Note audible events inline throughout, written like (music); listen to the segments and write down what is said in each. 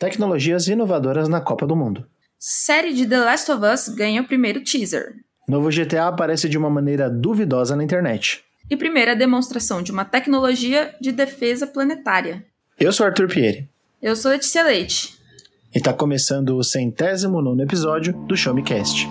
Tecnologias inovadoras na Copa do Mundo. Série de The Last of Us ganha o primeiro teaser. Novo GTA aparece de uma maneira duvidosa na internet. E primeira demonstração de uma tecnologia de defesa planetária. Eu sou Arthur Pieri. Eu sou Letícia Leite. E está começando o centésimo nono episódio do Show Me Cast.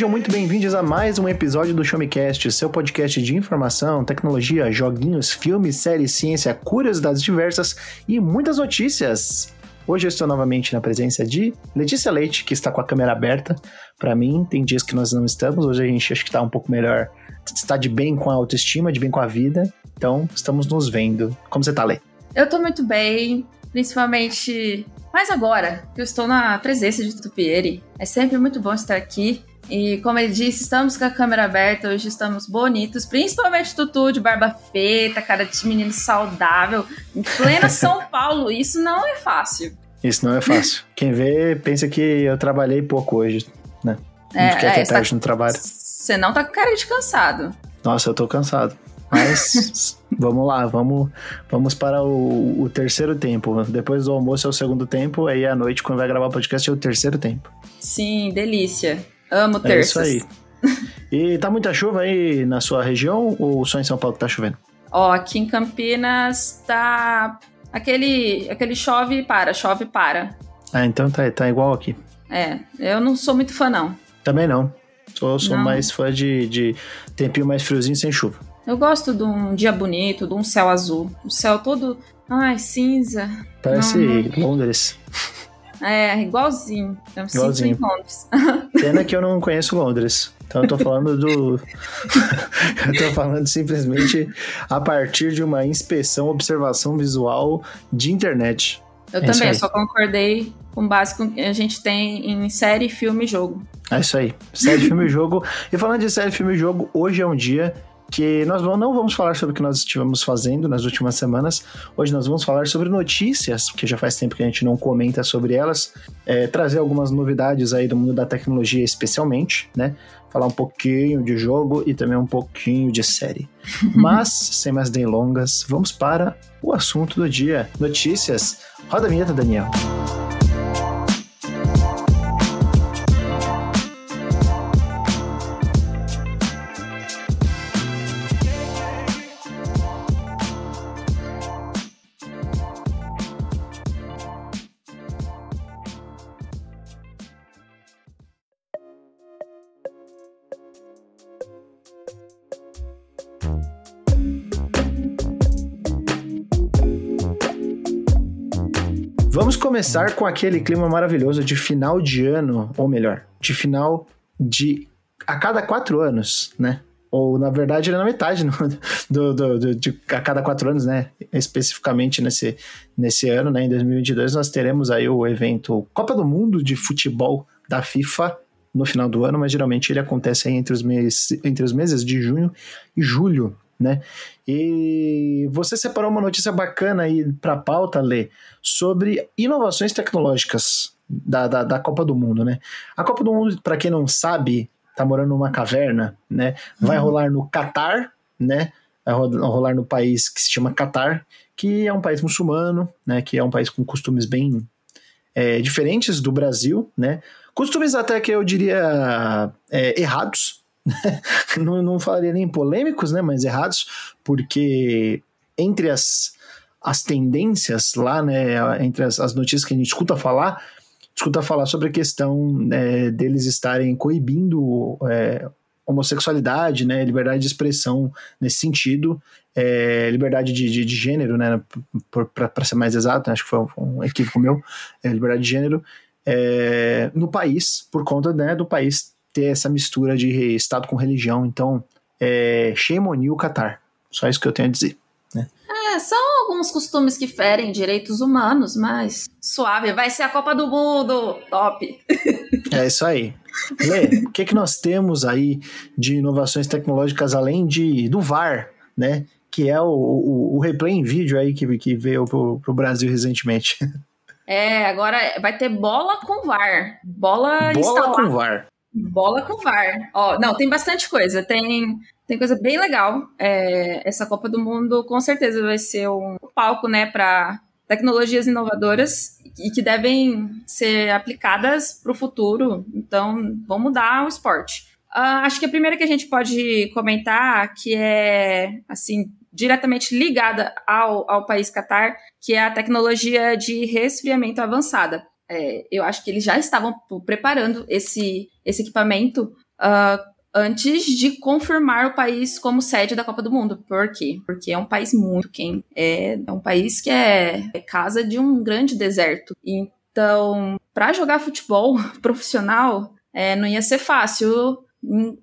Sejam muito bem-vindos a mais um episódio do Show Me Cast, seu podcast de informação, tecnologia, joguinhos, filmes, séries, ciência, curiosidades diversas e muitas notícias. Hoje eu estou novamente na presença de Letícia Leite, que está com a câmera aberta. Para mim, tem dias que nós não estamos. Hoje a gente acho que está um pouco melhor, está de bem com a autoestima, de bem com a vida. Então, estamos nos vendo. Como você está, Lê? Eu estou muito bem, principalmente mas agora que eu estou na presença de Tupieri. É sempre muito bom estar aqui e como ele disse, estamos com a câmera aberta, hoje estamos bonitos, principalmente Tutu de barba feita, cara de menino saudável, em plena (laughs) São Paulo. Isso não é fácil. Isso não é fácil. Quem vê pensa que eu trabalhei pouco hoje, né? Não é, fiquei até é, tarde tá, no trabalho. Você não tá com cara de cansado. Nossa, eu tô cansado. Mas (laughs) vamos lá, vamos, vamos para o, o, terceiro tempo. Depois do almoço é o segundo tempo, aí à noite, quando vai gravar o podcast, é o terceiro tempo. Sim, delícia. Amo terças. É isso aí. E tá muita chuva aí na sua região ou só em São Paulo que tá chovendo? Ó, aqui em Campinas tá aquele aquele chove e para, chove e para. Ah, então tá, tá igual aqui. É, eu não sou muito fã não. Também não. Sou, sou não. mais fã de, de tempinho mais friozinho sem chuva. Eu gosto de um dia bonito, de um céu azul. O céu todo, ai, cinza. Parece não, Londres. É, igualzinho. Eu me igualzinho. sinto em Londres. (laughs) Pena que eu não conheço Londres. Então eu tô falando do. (laughs) eu tô falando simplesmente a partir de uma inspeção, observação visual de internet. Eu é também, eu só concordei com base com que a gente tem em série, filme e jogo. É isso aí. Série, filme e jogo. E falando de série, filme e jogo, hoje é um dia que nós não vamos falar sobre o que nós estivemos fazendo nas últimas semanas. Hoje nós vamos falar sobre notícias, porque já faz tempo que a gente não comenta sobre elas, é, trazer algumas novidades aí do mundo da tecnologia, especialmente, né? Falar um pouquinho de jogo e também um pouquinho de série. (laughs) Mas, sem mais delongas, vamos para o assunto do dia: notícias. Roda a vinheta, Daniel. Vamos começar com aquele clima maravilhoso de final de ano, ou melhor, de final de a cada quatro anos, né? Ou na verdade ele é na metade (laughs) no, do, do, do, de a cada quatro anos, né? Especificamente nesse, nesse ano, né? Em 2022 nós teremos aí o evento Copa do Mundo de Futebol da FIFA no final do ano, mas geralmente ele acontece entre os, meses, entre os meses de junho e julho, né? E você separou uma notícia bacana aí para a pauta, Lê, sobre inovações tecnológicas da, da, da, Copa do Mundo, né? A Copa do Mundo, para quem não sabe, tá morando numa caverna, né? Vai uhum. rolar no Catar, né? Vai rolar no país que se chama Catar, que é um país muçulmano, né? Que é um país com costumes bem é, diferentes do Brasil, né? Costumes até que eu diria é, errados, (laughs) não, não falaria nem polêmicos, né, mas errados, porque entre as, as tendências lá, né, entre as, as notícias que a gente escuta falar, escuta falar sobre a questão é, deles estarem coibindo é, homossexualidade, né, liberdade de expressão nesse sentido, é, liberdade de, de, de, gênero, né, para ser mais exato, acho que foi um equívoco meu, é, liberdade de gênero é, no país, por conta né, do país ter essa mistura de Estado com religião. Então, é, you, Qatar. Só isso que eu tenho a dizer. Né? É, são alguns costumes que ferem direitos humanos, mas suave. Vai ser a Copa do Mundo! Top! (laughs) É isso aí. Lê, o que, que nós temos aí de inovações tecnológicas além de do VAR, né? Que é o, o, o replay em vídeo aí que, que veio pro, pro Brasil recentemente. (laughs) É, agora vai ter bola com VAR. Bola, bola com VAR. Bola com VAR. Ó, não, tem bastante coisa. Tem, tem coisa bem legal. É, essa Copa do Mundo com certeza vai ser um palco, né, para tecnologias inovadoras e que devem ser aplicadas para o futuro. Então, vão mudar o esporte. Uh, acho que a primeira que a gente pode comentar, que é assim diretamente ligada ao, ao país Qatar, que é a tecnologia de resfriamento avançada. É, eu acho que eles já estavam preparando esse, esse equipamento uh, antes de confirmar o país como sede da Copa do Mundo. Por quê? Porque é um país muito quente. É, é um país que é, é casa de um grande deserto. Então, para jogar futebol (laughs) profissional, é, não ia ser fácil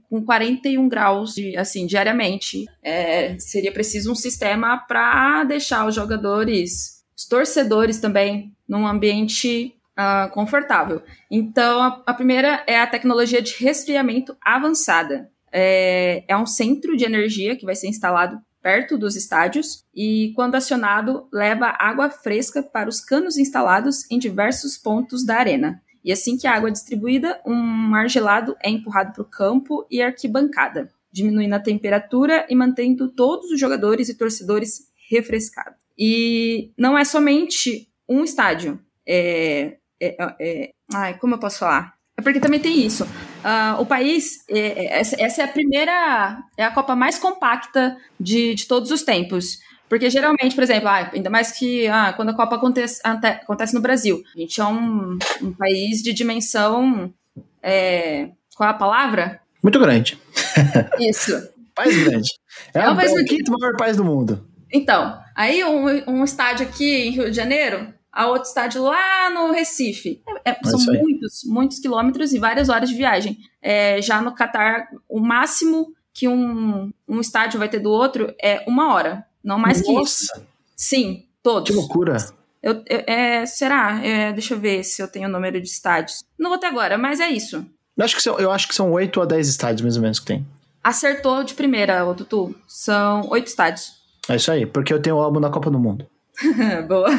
com 41 graus, de, assim, diariamente. É, seria preciso um sistema para deixar os jogadores, os torcedores também, num ambiente uh, confortável. Então, a, a, primeira é a tecnologia de resfriamento avançada. É, é um centro de energia que vai ser instalado perto dos estádios e, quando acionado, leva água fresca para os canos instalados em diversos pontos da arena. E assim que a água é distribuída, um ar gelado é empurrado para o campo e arquibancada, diminuindo a temperatura e mantendo todos os jogadores e torcedores refrescados. E não é somente um estádio. É, é, é, ai, como eu posso falar? É porque também tem isso. Uh, o país, é, é, essa, essa, é a primeira, é a Copa mais compacta de, de todos os tempos. Porque geralmente, por exemplo, ah, ainda mais que ah, quando a Copa acontece, acontece no Brasil, a gente é um, um país de dimensão. É, qual é a palavra? Muito grande. (laughs) Isso. país grande. É, é um, país é o quinto maior país do mundo. Então, aí um, um estádio aqui em Rio de Janeiro, a outro estádio lá no Recife. É, é, são muitos, muitos quilômetros e várias horas de viagem. É, já no Catar, o máximo que um, um estádio vai ter do outro é uma hora. Não mais Nossa. que isso. Sim, todos. Que loucura. Eu, eu é, será? É, deixa eu ver se eu tenho o número de estádios. Não vou ter agora, mas é isso. Eu acho que são, eu acho que são 8 a 10 estádios, mais ou menos, que tem. Acertou de primeira, ô Tutu. São oito estádios. É isso aí, porque eu tenho o álbum da Copa do Mundo. (laughs) Boa.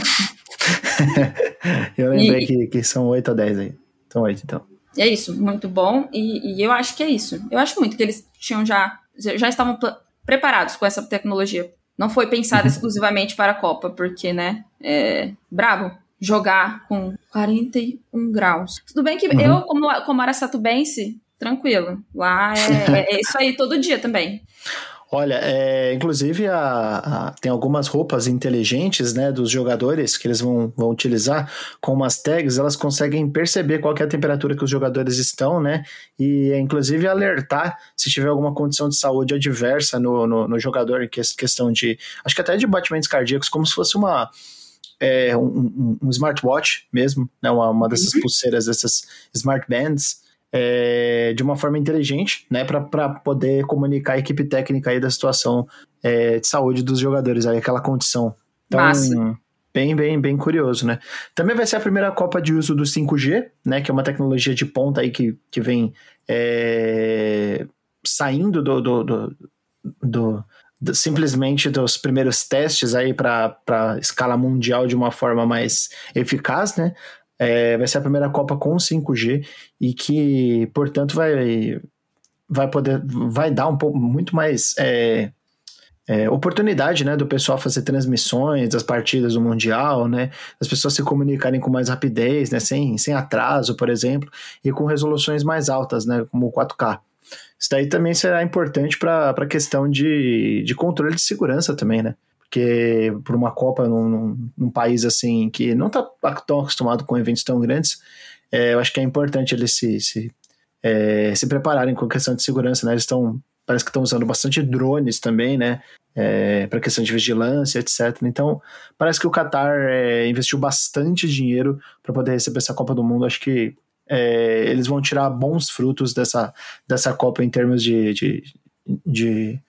Eu lembrei e... que, que são 8 a 10 aí. São 8, então. É isso, muito bom. E, e, eu acho que é isso. Eu acho muito que eles tinham já. Já estavam preparados com essa tecnologia não foi pensada uhum. exclusivamente para a Copa, porque, né, é bravo jogar com 41 graus. Tudo bem que uhum. eu, como, como aracatubense, tranquilo. Lá é, é, isso aí todo dia também. (laughs) Olha, é, inclusive a, a, tem algumas roupas inteligentes, né, dos jogadores que eles vão, vão utilizar. Com umas tags, elas conseguem perceber qual é a temperatura que os jogadores estão, né, e inclusive alertar se tiver alguma condição de saúde adversa no, no, no jogador, em questão de, acho que até de batimentos cardíacos, como se fosse uma é, um, um, um, smartwatch mesmo, né, uma, uma dessas uhum. pulseiras, essas smart bands, é, de uma forma inteligente, né, para poder comunicar a equipe técnica aí da situação é, de saúde dos jogadores, aí, aquela condição. Então, Massa. bem, bem, bem curioso, né? Também vai ser a primeira Copa de uso do 5G, né, que é uma tecnologia de ponta aí que, que vem é, saindo do, do, do, do simplesmente dos primeiros testes aí para escala mundial de uma forma mais eficaz, né? É, vai ser a primeira Copa com 5G e que, portanto, vai, vai poder, vai dar um pouco muito mais é, é, oportunidade, né, do pessoal fazer transmissões das partidas do mundial, né, as pessoas se comunicarem com mais rapidez, né, sem, sem atraso, por exemplo, e com resoluções mais altas, né, como 4K. Isso daí também será importante para a questão de, de controle de segurança também, né? Porque por uma Copa num, num, num país assim que não está tão acostumado com eventos tão grandes, é, eu acho que é importante eles se, se, é, se prepararem com questão de segurança, né? Eles estão parece que estão usando bastante drones também, né? É, para questão de vigilância, etc. Então, parece que o Qatar é, investiu bastante dinheiro para poder receber essa Copa do Mundo. Acho que é, eles vão tirar bons frutos dessa, dessa Copa em termos de, de, de,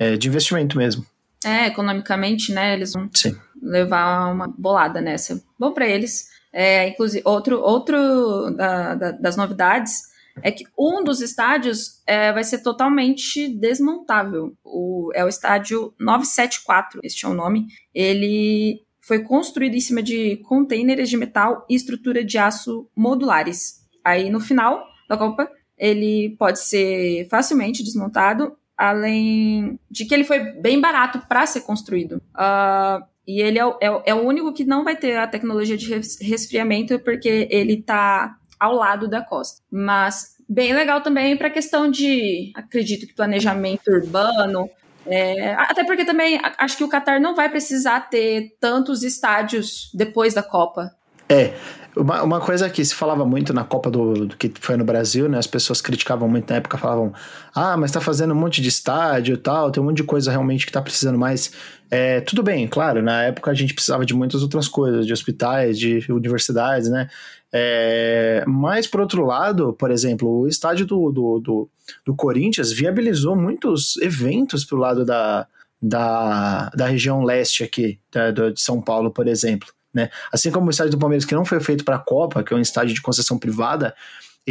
é, de investimento mesmo. É, economicamente, né? Eles vão Sim. levar uma bolada nessa. Bom para eles. É, inclusive, outro, outro da, da, das novidades é que um dos estádios é, vai ser totalmente desmontável. O, é o estádio 974, este é o nome. Ele foi construído em cima de containers de metal e estrutura de aço modulares. Aí no final da Copa, ele pode ser facilmente desmontado, além de que ele foi bem barato para ser construído. Uh, e ele é, é, é, o único que não vai ter a tecnologia de resfriamento, porque ele está ao lado da costa. Mas bem legal também para a questão de, acredito que planejamento urbano. É, até porque também acho que o Qatar não vai precisar ter tantos estádios depois da Copa. É, uma, uma coisa que se falava muito na Copa do, do, que foi no Brasil, né? As pessoas criticavam muito na época, falavam: ah, mas tá fazendo um monte de estádio e tal, tem um monte de coisa realmente que tá precisando mais. É, tudo bem, claro, na época a gente precisava de muitas outras coisas, de hospitais, de universidades, né? É, mas, por outro lado, por exemplo, o estádio do, do, do, do Corinthians viabilizou muitos eventos pro lado da, da, da região leste aqui, da, de São Paulo, por exemplo. Né? Assim como o estádio do Palmeiras, que não foi feito para a Copa, que é um estádio de concessão privada,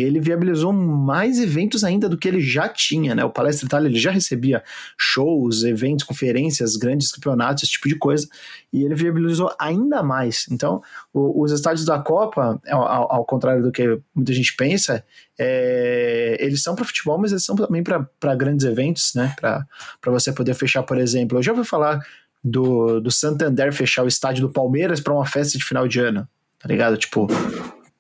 ele viabilizou mais eventos ainda do que ele já tinha, né? O Palestra Itália ele já recebia shows, eventos, conferências, grandes campeonatos, esse tipo de coisa, e ele viabilizou ainda mais. Então, o, os estádios da Copa, ao, ao, contrário do que muita gente pensa, é, eles são para futebol, mas eles são também para grandes eventos, né? Para você poder fechar, por exemplo. Eu já ouvi falar do, do Santander fechar o estádio do Palmeiras para uma festa de final de ano, tá ligado? Tipo,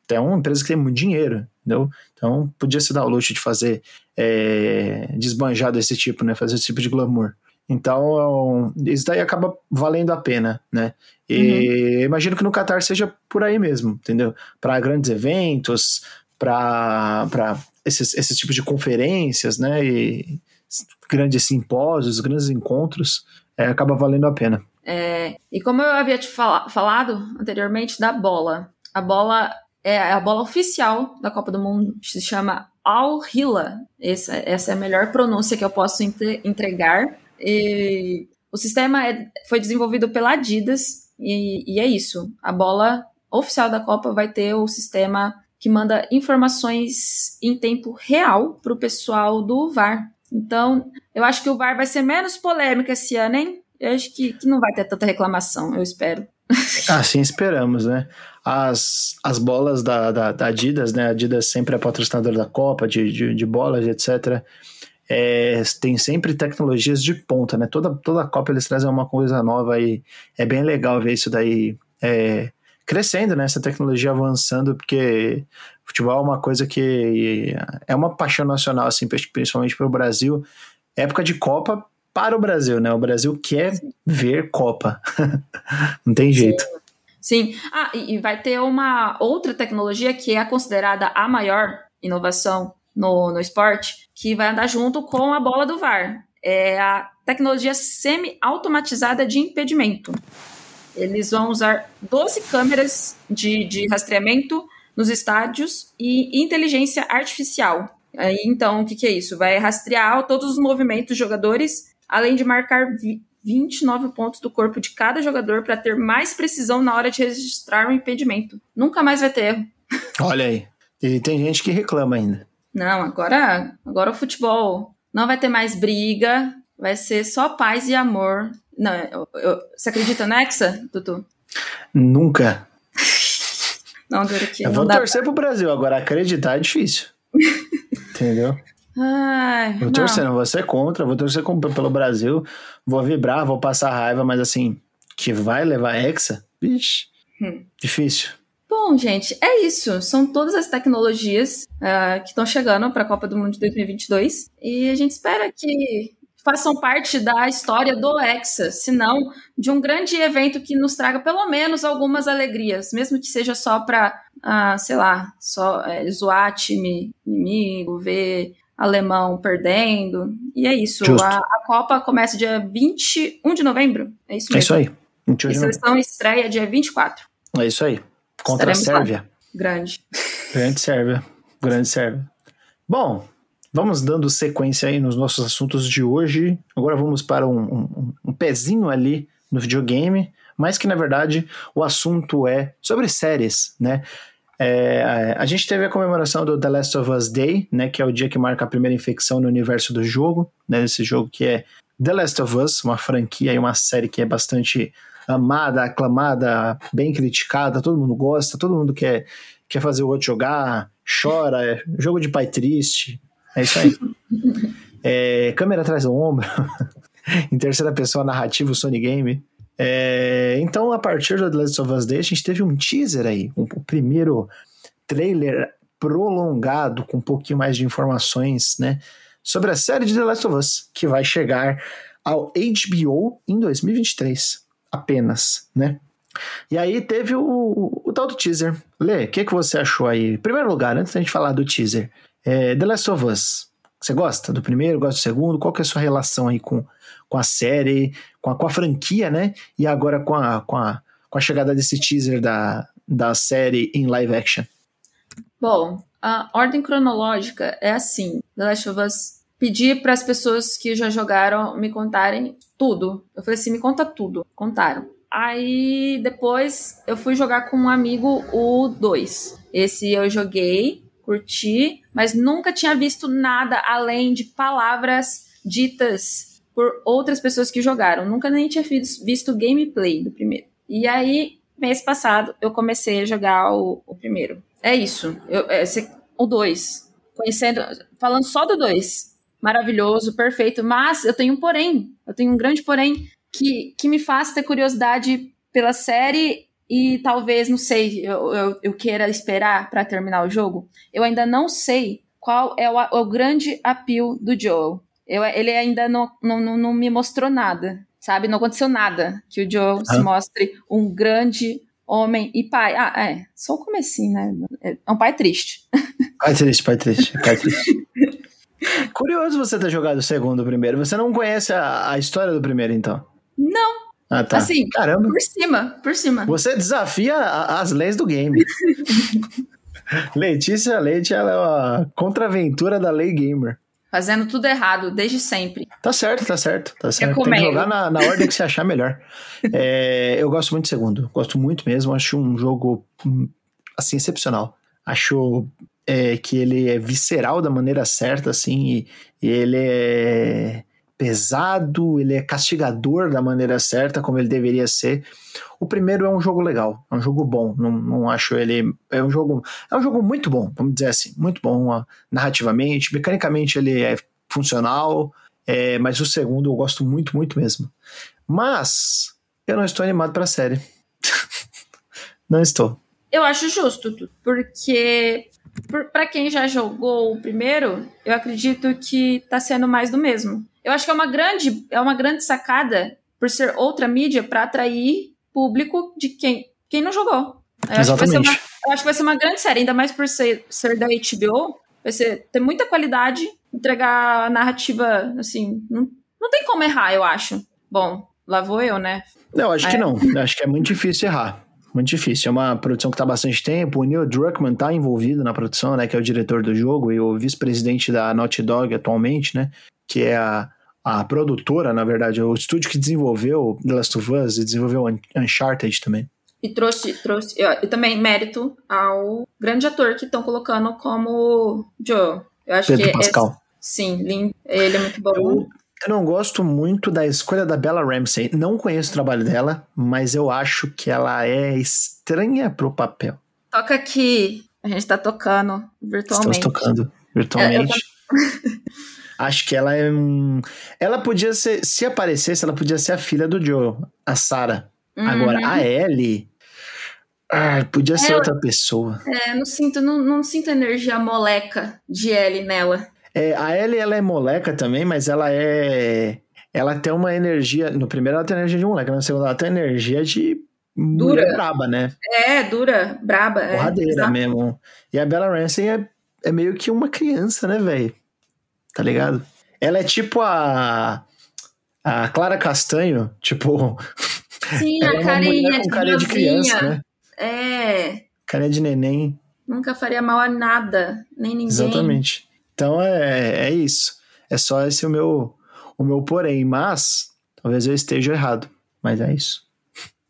é uma empresa que tem muito dinheiro, entendeu? Então podia se dar o luxo de fazer é, desbanjar desse tipo, né? Fazer esse tipo de glamour. Então, isso daí acaba valendo a pena, né? E uhum. imagino que no Qatar seja por aí mesmo, entendeu? Para grandes eventos, para esses, esses tipos de conferências, né? E grandes simpósios, grandes encontros é, acaba valendo a pena. É, e como eu havia te fal falado anteriormente da bola, a bola é a bola oficial da Copa do Mundo, se chama Al Hila. Essa, essa é a melhor pronúncia que eu posso entre entregar. E o sistema é, foi desenvolvido pela Adidas e, e é isso. A bola oficial da Copa vai ter o sistema que manda informações em tempo real para o pessoal do VAR. Então, eu acho que o VAR vai ser menos polêmico esse ano, hein? Eu acho que, que não vai ter tanta reclamação, eu espero. (laughs) Assim esperamos, né? As, as bolas da, da, da Adidas, né? A Adidas sempre é patrocinadora da Copa, de, de, de bolas, etc. É, tem sempre tecnologias de ponta, né? Toda, toda Copa eles trazem uma coisa nova e é bem legal ver isso daí é, crescendo, né? Essa tecnologia avançando, porque futebol é uma coisa que é uma paixão nacional, assim, principalmente para o Brasil. Época de Copa para o Brasil, né? O Brasil quer Sim. ver Copa. (laughs) Não tem jeito. Sim. Sim. Ah, e vai ter uma outra tecnologia que é considerada a maior inovação no, no esporte, que vai andar junto com a bola do VAR. É a tecnologia semi-automatizada de impedimento. Eles vão usar 12 câmeras de, de rastreamento nos estádios e inteligência artificial. Aí, então, o que, que é isso? Vai rastrear todos os movimentos dos jogadores, além de marcar 29 pontos do corpo de cada jogador para ter mais precisão na hora de registrar o um impedimento. Nunca mais vai ter erro. (laughs) Olha aí. E tem gente que reclama ainda. Não, agora, agora o futebol não vai ter mais briga, vai ser só paz e amor não, eu, eu, você acredita na Hexa, Tutu? Nunca. (laughs) não, aqui. Eu vou torcer pro Brasil, agora acreditar é difícil. Entendeu? Ai, vou torcer, não vou ser contra, vou torcer pelo Brasil, vou vibrar, vou passar raiva, mas assim, que vai levar Hexa? Vixe, hum. difícil. Bom, gente, é isso. São todas as tecnologias uh, que estão chegando para a Copa do Mundo de 2022 e a gente espera que façam parte da história do Hexa, senão de um grande evento que nos traga pelo menos algumas alegrias, mesmo que seja só para, ah, sei lá, só é, zoar time inimigo, ver alemão perdendo. E é isso. A, a, Copa começa dia 21 de novembro. É isso mesmo. É isso aí. 21 de seleção estreia dia 24. É isso aí. Contra Estaremos a Sérvia. Lá. Grande. Grande Sérvia. Grande Sérvia. Bom, Vamos dando sequência aí nos nossos assuntos de hoje. Agora vamos para um, um, um pezinho ali no videogame, mas que na verdade o assunto é sobre séries, né? É, a gente teve a comemoração do The Last of Us Day, né, que é o dia que marca a primeira infecção no universo do jogo, né, esse jogo que é The Last of Us, uma franquia e uma série que é bastante amada, aclamada, bem criticada, todo mundo gosta, todo mundo quer, quer fazer o outro jogar, chora, é jogo de pai triste. É isso aí. é, câmera atrás do ombro. (laughs) em terceira pessoa, narrativo Sony Game. É, então, a partir do The Last of Us Day, a gente teve um teaser aí, um, o primeiro trailer prolongado, com um pouquinho mais de informações, né? Sobre a série de The Last of Us, que vai chegar ao HBO em 2023, apenas, né? E aí teve o, o, o tal do teaser. Lê, o que, que você achou aí? Em primeiro lugar, antes da gente falar do teaser, é, The Last of Us, você gosta do primeiro, gosta do segundo? Qual que é a sua relação aí com, com a série, com a, com a franquia, né? E agora com a, com, a, com a chegada desse teaser da, da série em live action? Bom, a ordem cronológica é assim: The Last of Us pedi para as pessoas que já jogaram me contarem tudo. Eu falei assim: me conta tudo. Contaram. Aí depois eu fui jogar com um amigo o 2. Esse eu joguei, curti, mas nunca tinha visto nada além de palavras ditas por outras pessoas que jogaram. Nunca nem tinha visto gameplay do primeiro. E aí, mês passado, eu comecei a jogar o, o primeiro. É isso. Eu, é, o 2. Conhecendo. Falando só do 2. Maravilhoso, perfeito. Mas eu tenho um porém. Eu tenho um grande porém que, que me faz ter curiosidade pela série e talvez, não sei, eu, eu, eu queira esperar para terminar o jogo. Eu ainda não sei qual é o, o grande appeal do Joel. Eu, ele ainda não, não, não me mostrou nada, sabe? Não aconteceu nada que o Joel ah. se mostre um grande homem e pai. Ah, é, só o comecinho, né? É um pai triste. (laughs) Pai triste, pai triste, pai triste. Curioso você ter jogado o segundo primeiro. Você não conhece a, a história do primeiro, então? Não. Ah, tá. Assim, Caramba. por cima, por cima. Você desafia a, as leis do game. (laughs) Letícia Leite, ela é uma contraventura da lei gamer. Fazendo tudo errado, desde sempre. Tá certo, tá certo, tá certo. Tem que jogar na, na ordem que você achar melhor. É, eu gosto muito do segundo, gosto muito mesmo, acho um jogo, assim, excepcional. Acho é, que ele é visceral da maneira certa, assim, e, e ele é pesado, ele é castigador da maneira certa, como ele deveria ser. O primeiro é um jogo legal, é um jogo bom, não, não acho ele. É um jogo. É um jogo muito bom, vamos dizer assim, muito bom ó, narrativamente, mecanicamente ele é funcional, é, mas o segundo eu gosto muito, muito mesmo. Mas eu não estou animado para a série. (laughs) não estou. Eu acho justo, porque para quem já jogou o primeiro, eu acredito que tá sendo mais do mesmo. Eu acho que é uma grande, é uma grande sacada por ser outra mídia para atrair público de quem, quem não jogou. Eu Exatamente. Acho uma, eu acho que vai ser uma grande série, ainda mais por ser, ser da HBO. Vai ser, ter muita qualidade, entregar narrativa, assim, não, não tem como errar, eu acho. Bom, lá vou eu, né? Não, acho é. que não. Acho que é muito difícil errar muito difícil. É uma produção que está há bastante tempo. O Neil Druckmann está envolvido na produção, né? Que é o diretor do jogo e o vice-presidente da Naughty Dog atualmente, né? Que é a, a produtora, na verdade, o estúdio que desenvolveu The Last of Us e desenvolveu Uncharted também. E trouxe, trouxe e também mérito ao grande ator que estão colocando como Joe. Eu acho Pedro que Pascal. É, sim, lindo. Ele é muito bom. Eu, eu não gosto muito da escolha da Bella Ramsey. Não conheço o trabalho dela, mas eu acho que ela é estranha pro papel. Toca aqui. A gente tá tocando virtualmente. Estamos tocando virtualmente. É, (laughs) acho que ela é um. Ela podia ser. Se aparecesse, ela podia ser a filha do Joe, a Sarah. Uhum. Agora, a Ellie. Ah, podia ser é, outra pessoa. É, não sinto, não, não sinto energia moleca de Ellie nela. É, a Ellie, ela é moleca também, mas ela é. Ela tem uma energia. No primeiro, ela tem energia de moleca, no segundo, ela tem energia de. Dura. Braba, né? É, dura, braba. É, Porradeira é, mesmo. E a Bella Ramsey é, é meio que uma criança, né, velho? Tá ligado? Ela é tipo a. A Clara Castanho, tipo. Sim, (laughs) a é carinha com carinha de criança, né? É. Carinha de neném. Nunca faria mal a nada, nem ninguém. Exatamente. Então é, é isso. É só esse o meu, o meu porém. Mas talvez eu esteja errado. Mas é isso.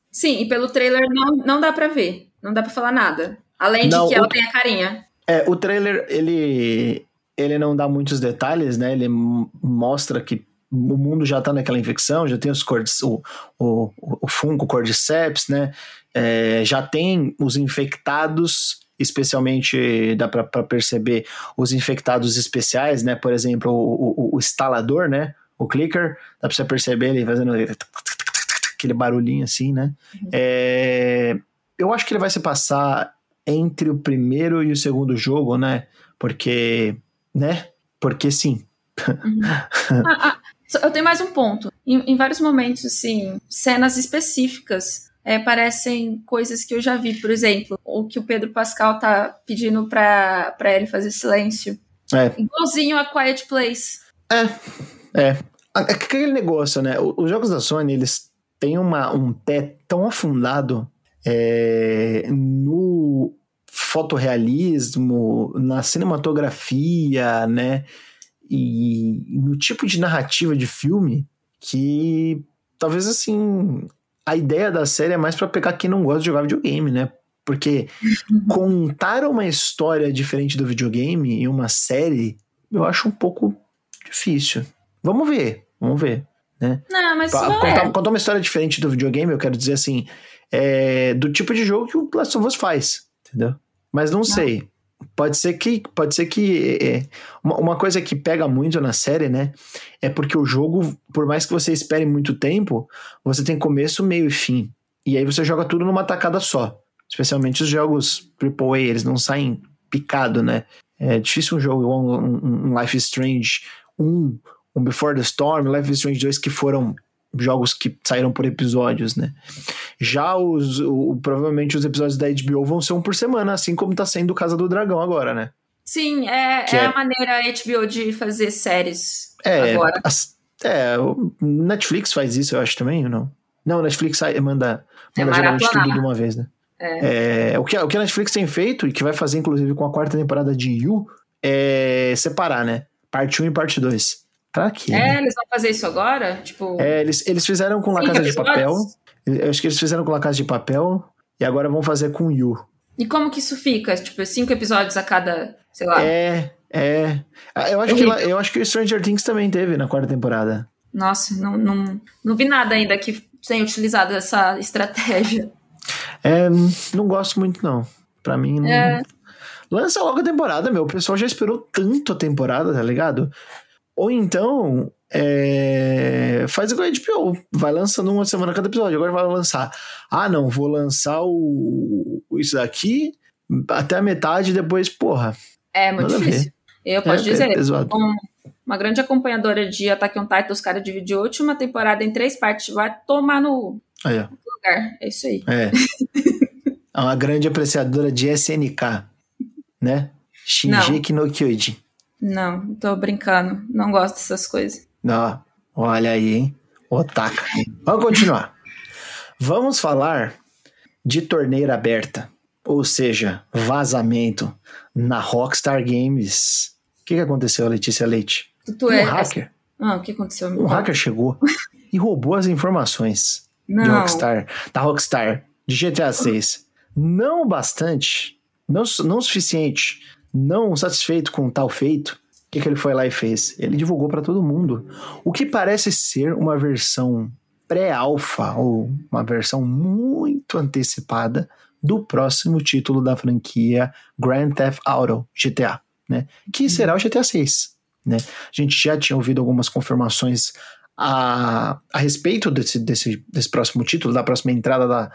Sim, e pelo trailer não, não dá para ver. Não dá para falar nada. Além não, de que ela tem a carinha. É, o trailer, ele, ele não dá muitos detalhes, né? Ele mostra que o mundo já tá naquela infecção, já tem os cordes, o, o, o fungo cordyceps, né? É, já tem os infectados especialmente dá para perceber os infectados especiais, né? Por exemplo, o, o, o instalador, né? O clicker, dá para você perceber ele fazendo aquele barulhinho assim, né? Uhum. É, eu acho que ele vai se passar entre o primeiro e o segundo jogo, né? Porque, né? Porque sim. Uhum. (laughs) ah, ah, eu tenho mais um ponto. Em, em vários momentos, assim, cenas específicas é, parecem coisas que eu já vi. Por exemplo, o que o Pedro Pascal tá pedindo pra, pra ele fazer silêncio. É. Igualzinho a Quiet Place. É, é. Aquele negócio, né? Os jogos da Sony, eles têm uma, um pé tão afundado é, no fotorrealismo, na cinematografia, né? E no tipo de narrativa de filme que talvez assim a ideia da série é mais para pegar quem não gosta de jogar videogame, né? Porque uhum. contar uma história diferente do videogame em uma série eu acho um pouco difícil. Vamos ver, vamos ver, né? Não, mas pra, contar, é. contar uma história diferente do videogame, eu quero dizer assim, é, do tipo de jogo que o Last of Us faz, entendeu? Mas não, não. sei. Pode ser que. Pode ser que. É, uma, uma, coisa que pega muito na série, né? É porque o jogo, por mais que você espere muito tempo, você tem começo, meio e fim. E aí você joga tudo numa tacada só. Especialmente os jogos AAA, eles não saem picado, né? É difícil um jogo, um, um Life is Strange 1, um Before the Storm, Life is Strange 2 que foram jogos que saíram por episódios, né? Já os, o, provavelmente os episódios da HBO vão ser um por semana, assim como tá sendo o Casa do Dragão agora, né? Sim, é, é, é, a maneira HBO de fazer séries é, agora. As, é, o Netflix faz isso, eu acho também, ou não? Não, Netflix manda, manda é geralmente tudo de uma vez, né? É. é. o, que, o que a Netflix tem feito, e que vai fazer inclusive com a quarta temporada de You, é separar, né? Parte 1 e parte 2. Pra quê? É, né? eles vão fazer isso agora? Tipo. É, eles, eles fizeram com La Casa de Papel. Eu acho que eles fizeram com La Casa de Papel e agora vão fazer com You. E como que isso fica? Tipo, cinco episódios a cada, sei lá. É, é. Ah, eu acho, que, eu acho que o Stranger Things também teve na quarta temporada. Nossa, não, não, não vi nada ainda que tenha utilizado essa estratégia. É, não gosto muito, não. Pra mim, não. É. Lança logo a temporada, meu. O pessoal já esperou tanto a temporada, tá ligado? Ou então, é, faz igual a HBO, vai lançando uma semana cada episódio. Agora vai lançar. Ah, não, vou lançar o, isso daqui até a metade depois, porra. É muito difícil. Eu posso é, dizer, é uma grande acompanhadora de Attack on Titan, os caras dividiu a última temporada em três partes. Vai tomar no, aí, lugar. É isso aí. É. é uma grande apreciadora de SNK, né? Shinji no Kyoji. Não, tô brincando. Não gosto dessas coisas. Não, olha aí, hein? Otaka. Vamos continuar. Vamos falar de torneira aberta, ou seja, vazamento na Rockstar Games. O que, que aconteceu, Letícia Leite? Tu um é hacker. Ah, o que aconteceu? Um hacker chegou (laughs) e roubou as informações Rockstar, da Rockstar, de GTA 6. Não bastante, não, não suficiente não satisfeito com tal feito, o que, que ele foi lá e fez? Ele divulgou para todo mundo. O que parece ser uma versão pré-alfa, ou uma versão muito antecipada do próximo título da franquia Grand Theft Auto GTA, né? Que uhum. será o GTA 6. Né? A gente já tinha ouvido algumas confirmações a, a respeito desse, desse, desse próximo título, da próxima entrada da,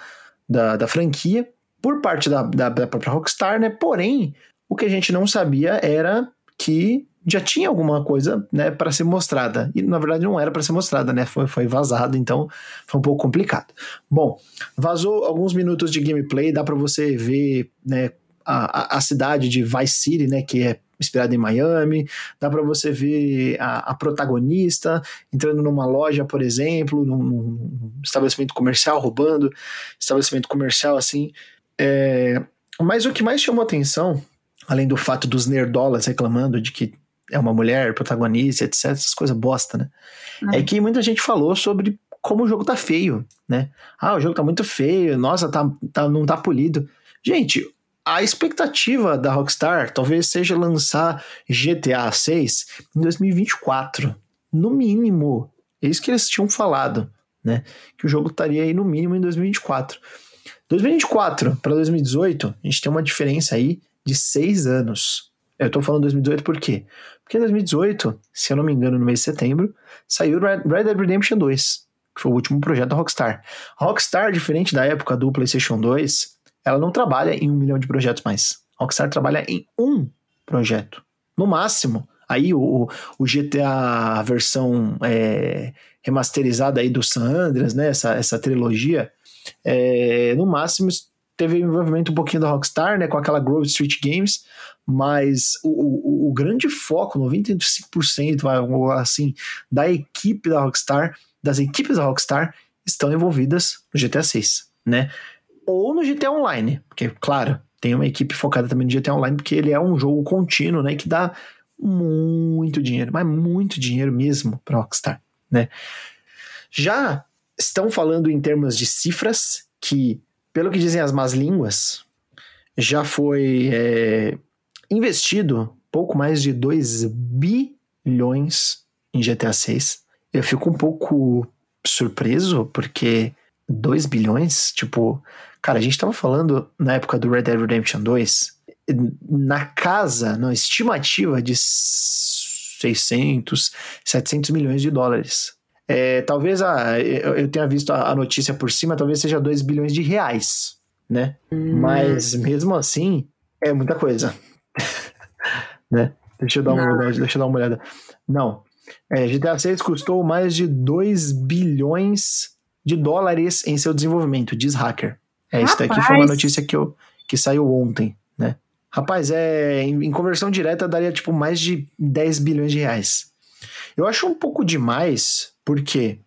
da, da franquia, por parte da, da, da própria Rockstar, né? Porém, o que a gente não sabia era que já tinha alguma coisa, né, para ser mostrada. E na verdade não era para ser mostrada, né? Foi, foi vazado, então foi um pouco complicado. Bom, vazou alguns minutos de gameplay, dá para você ver, né, a, a, cidade de Vice City, né, que é inspirada em Miami. Dá para você ver a, a, protagonista entrando numa loja, por exemplo, num, num estabelecimento comercial, roubando estabelecimento comercial assim. É... Mas o que mais chamou atenção além do fato dos nerdolas reclamando de que é uma mulher protagonista, etc, essas coisas bosta, né? É uhum. que muita gente falou sobre como o jogo tá feio, né? Ah, o jogo tá muito feio, nossa, tá, tá, não tá polido. Gente, a expectativa da Rockstar talvez seja lançar GTA 6 em 2024, no mínimo. É isso que eles tinham falado, né? Que o jogo estaria aí no mínimo em 2024. 2024 para 2018, a gente tem uma diferença aí de seis anos. Eu tô falando 2018 por quê? Porque em 2018, se eu não me engano, no mês de setembro, saiu Red Dead Redemption 2, que foi o último projeto da Rockstar. A Rockstar, diferente da época do PlayStation 2, ela não trabalha em um milhão de projetos mais. A Rockstar trabalha em um projeto. No máximo. Aí o, o GTA, a versão é, remasterizada aí do San Andreas, né? Essa, essa trilogia, é, no máximo teve envolvimento um pouquinho da Rockstar, né, com aquela Grove Street Games, mas o, o, o grande foco, 95%, assim, da equipe da Rockstar, das equipes da Rockstar, estão envolvidas no GTA 6, né? Ou no GTA Online, porque, claro, tem uma equipe focada também no GTA Online, porque ele é um jogo contínuo, né, que dá muito dinheiro, mas muito dinheiro mesmo para Rockstar, né? Já estão falando em termos de cifras que pelo que dizem as más línguas, já foi é, investido pouco mais de 2 bilhões em GTA 6. Eu fico um pouco surpreso, porque 2 bilhões, tipo, cara, a gente tava falando na época do Red Dead Redemption 2, na casa, na estimativa de 600, 700 milhões de dólares. É, talvez a, eu tenha visto a, notícia por cima, talvez seja 2 bilhões de reais, né? Hum. Mas mesmo assim, é muita coisa. (laughs) né? Deixa eu, dar uma olhada, deixa eu dar uma olhada. Não. É, GTA 6 custou mais de 2 bilhões de dólares em seu desenvolvimento, diz hacker. É, isso daqui foi uma notícia que, eu, que saiu ontem, né? Rapaz, é, em, em, conversão direta daria tipo mais de 10 bilhões de reais. Eu acho um pouco demais porque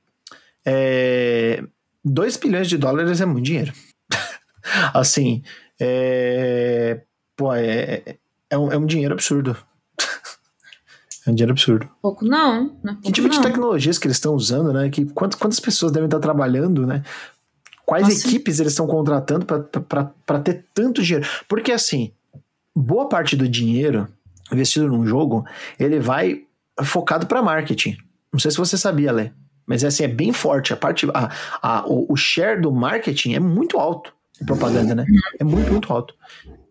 é, 2 bilhões de dólares é muito dinheiro. (laughs) assim, é, pô, é, é, um, é um dinheiro absurdo. (laughs) É um dinheiro absurdo. Pouco não. não é que tipo não. de tecnologias que eles estão usando, né? Que, quantas, quantas pessoas devem estar trabalhando, né? Quais Nossa. equipes eles estão contratando para ter tanto dinheiro? Porque, assim, boa parte do dinheiro investido num jogo, ele vai focado para marketing. Não sei se você sabia, Lê. Mas assim, é bem forte. A parte. A, a, o, o share do marketing é muito alto. Propaganda, né? É muito, muito alto.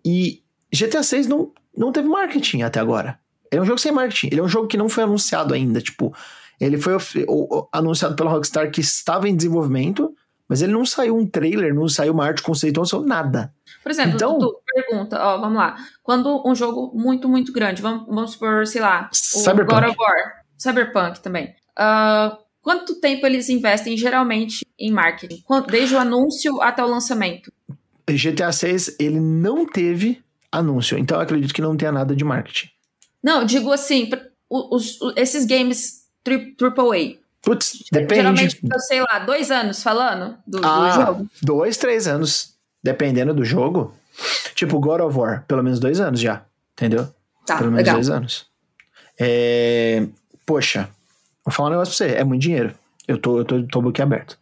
E GTA 6 não, não teve marketing até agora. Ele é um jogo sem marketing. Ele é um jogo que não foi anunciado ainda. Tipo, ele foi anunciado pela Rockstar que estava em desenvolvimento, mas ele não saiu um trailer, não saiu uma arte conceitual, não saiu nada. Por exemplo, então, tu, pergunta, ó, vamos lá. Quando um jogo muito, muito grande, vamos, vamos supor, sei lá, o Cyberpunk. God of War, Cyberpunk também. Uh, quanto tempo eles investem geralmente em marketing? Desde o anúncio até o lançamento? GTA 6, ele não teve anúncio, então eu acredito que não tenha nada de marketing. Não, digo assim, os, os, esses games AAA. Putz, depende. Geralmente, sei lá, dois anos falando do, ah, do jogo. Dois, três anos. Dependendo do jogo. Tipo, God of War, pelo menos dois anos já. Entendeu? Tá, pelo menos legal. dois anos. É... Poxa, vou falar um negócio pra você, é muito dinheiro. Eu tô, eu tô, tô boquiaberto.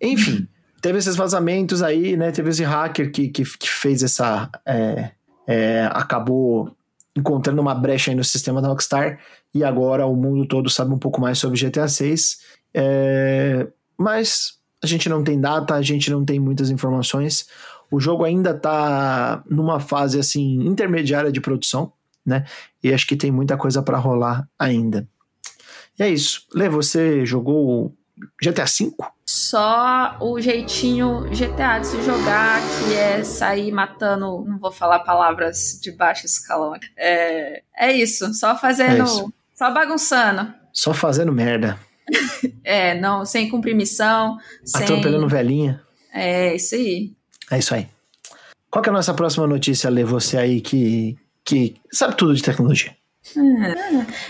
Enfim, (laughs) teve esses vazamentos aí, né? Teve esse hacker que, que, que fez essa. É, é, acabou encontrando uma brecha aí no sistema da Rockstar e agora o mundo todo sabe um pouco mais sobre GTA 6. É, mas a gente não tem data, a gente não tem muitas informações. O jogo ainda tá numa fase assim intermediária de produção, né? E acho que tem muita coisa para rolar ainda. E é isso. Lê, você jogou GTA V? Só o jeitinho GTA de se jogar, que é sair matando. Não vou falar palavras de baixo escalão. É, é isso, só fazendo. É isso. Só bagunçando. Só fazendo merda. (laughs) é, não, sem cumprir missão. Atropelando sem... velhinha. É, isso aí. É isso aí. Qual é a nossa próxima notícia, Lê? Você aí que, que sabe tudo de tecnologia.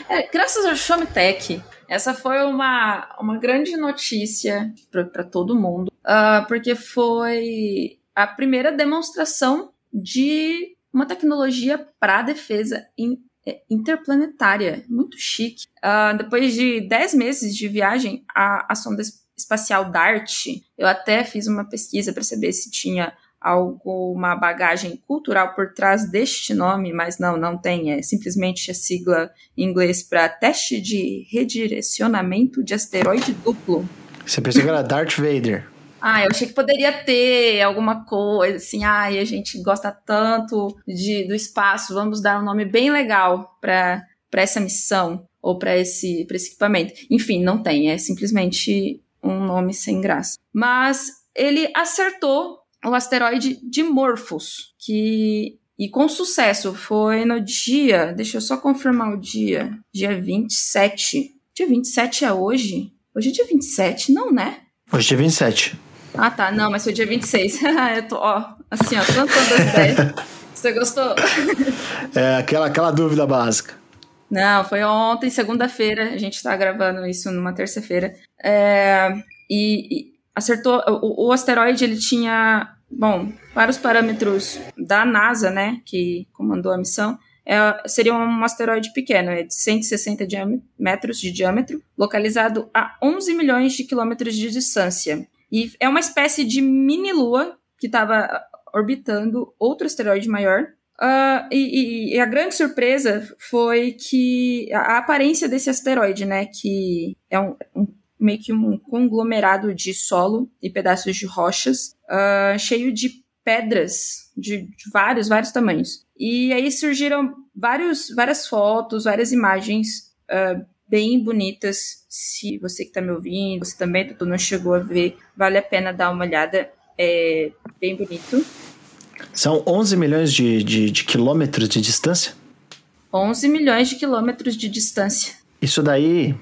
É, é, graças ao Showmetech, essa foi uma, uma grande notícia para todo mundo, uh, porque foi a primeira demonstração de uma tecnologia para defesa in, é, interplanetária. Muito chique. Uh, depois de 10 meses de viagem, a, a sonda espacial DART, eu até fiz uma pesquisa para saber se tinha alguma bagagem cultural por trás deste nome, mas não, não tem. É simplesmente a sigla em inglês para teste de redirecionamento de asteroide duplo. Você pensou que era Darth Vader? (laughs) Ah, eu achei que poderia ter alguma coisa assim. Ai, a gente gosta tanto de, do espaço, vamos dar um nome bem legal para essa missão ou para esse, esse equipamento. Enfim, não tem, é simplesmente um nome sem graça. Mas ele acertou o asteroide Dimorphos, que e com sucesso foi no dia, deixa eu só confirmar o dia, dia 27. Dia 27 é hoje? Hoje é dia 27, não, né? Hoje é dia 27. Ah, tá. Não, mas foi dia 26. (laughs) eu tô, ó, assim, ó, plantando as ideias. Você gostou? (laughs) é, aquela, aquela dúvida básica. Não, foi ontem, segunda-feira. A gente tá gravando isso numa terça-feira. É, e, e, acertou. O, o, asteroide, ele tinha. Bom, para os parâmetros da NASA, né, que comandou a missão, é, seria um asteroide pequeno, é de 160 metros de diâmetro, localizado a 11 milhões de quilômetros de distância. E é uma espécie de mini-lua que estava orbitando outro asteroide maior. Uh, e, e, a grande surpresa foi que a, aparência desse asteroide, né, que é um, um meio que um conglomerado de solo e pedaços de rochas, uh, cheio de pedras de, de, vários, vários tamanhos. E aí surgiram vários, várias fotos, várias imagens uh, bem bonitas. Se você que está me ouvindo, você também não chegou a ver, vale a pena dar uma olhada. É bem bonito. São 11 milhões de, de, de quilômetros de distância? 11 milhões de quilômetros de distância. Isso daí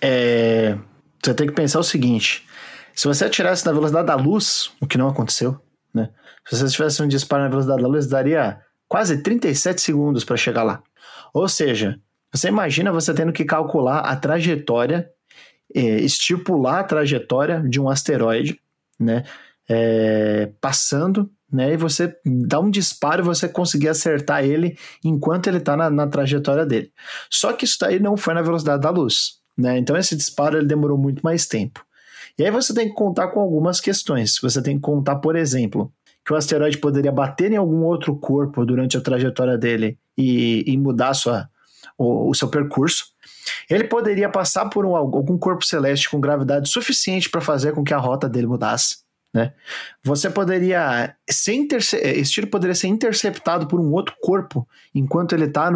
é. Você tem que pensar o seguinte: se você atirasse na velocidade da luz, o que não aconteceu, né? Se você tivesse um disparo na velocidade da luz, daria quase 37 segundos para chegar lá. Ou seja, você imagina você tendo que calcular a trajetória, é, estipular a trajetória de um asteroide, né? É, passando, né? E você dá um disparo e você conseguir acertar ele enquanto ele está na, na, trajetória dele. Só que isso daí não foi na velocidade da luz, né? Então esse disparo ele demorou muito mais tempo. E aí você tem que contar com algumas questões. Você tem que contar, por exemplo, que o asteroide poderia bater em algum outro corpo durante a trajetória dele e, e mudar sua, o, o seu percurso. Ele poderia passar por um, algum corpo celeste com gravidade suficiente para fazer com que a rota dele mudasse. Né? Você poderia ser interce... esse tiro poderia ser interceptado por um outro corpo enquanto ele está